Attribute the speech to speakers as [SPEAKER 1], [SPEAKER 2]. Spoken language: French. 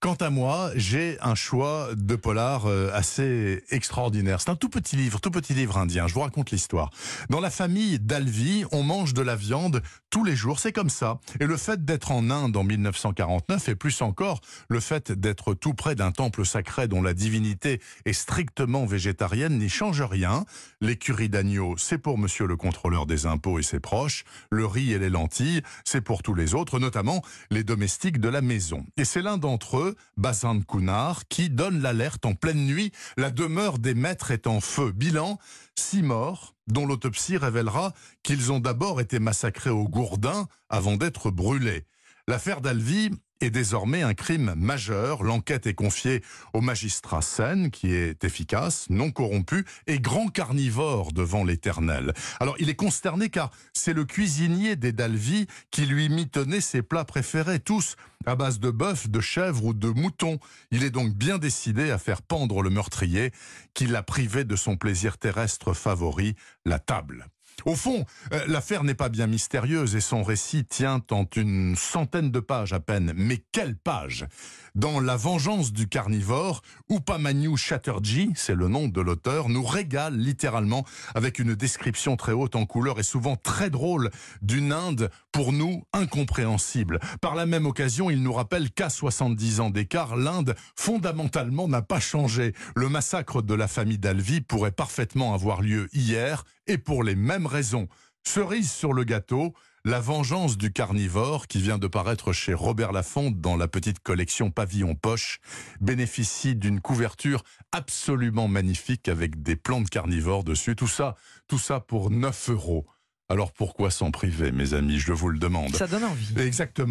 [SPEAKER 1] Quant à moi, j'ai un choix de polar euh, assez extraordinaire. C'est un tout petit livre, tout petit livre indien. Je vous raconte l'histoire. Dans la famille d'Alvi, on mange de la viande tous les jours. C'est comme ça. Et le fait d'être en Inde en 1949 et plus encore le fait d'être tout près d'un temple sacré dont la divinité est strictement végétarienne n'y change rien. L'écurie d'agneau, c'est pour monsieur le contrôleur des impôts et ses proches. Le riz et les lentilles, c'est pour tous les autres, notamment les domestiques de la maison. Et c'est d'entre eux, Bazan Kounar, qui donne l'alerte en pleine nuit. La demeure des maîtres est en feu. Bilan, six morts, dont l'autopsie révélera qu'ils ont d'abord été massacrés au gourdin avant d'être brûlés. L'affaire d'Alvi est désormais un crime majeur. L'enquête est confiée au magistrat Sen, qui est efficace, non corrompu et grand carnivore devant l'éternel. Alors il est consterné car c'est le cuisinier des Dalvi qui lui mitonnait ses plats préférés, tous à base de bœuf, de chèvre ou de mouton. Il est donc bien décidé à faire pendre le meurtrier qui l'a privé de son plaisir terrestre favori, la table. Au fond, euh, l'affaire n'est pas bien mystérieuse et son récit tient en une centaine de pages à peine. Mais quelle page Dans La vengeance du carnivore, Upamanyu Chatterjee, c'est le nom de l'auteur, nous régale littéralement avec une description très haute en couleur et souvent très drôle d'une Inde pour nous incompréhensible. Par la même occasion, il nous rappelle qu'à 70 ans d'écart, l'Inde fondamentalement n'a pas changé. Le massacre de la famille d'Alvi pourrait parfaitement avoir lieu hier et pour les mêmes raisons. Cerise sur le gâteau, la vengeance du carnivore, qui vient de paraître chez Robert Laffont dans la petite collection Pavillon Poche, bénéficie d'une couverture absolument magnifique avec des plantes carnivores dessus. Tout ça, tout ça pour 9 euros. Alors pourquoi s'en priver, mes amis? Je vous le demande.
[SPEAKER 2] Ça donne envie.
[SPEAKER 1] Exactement.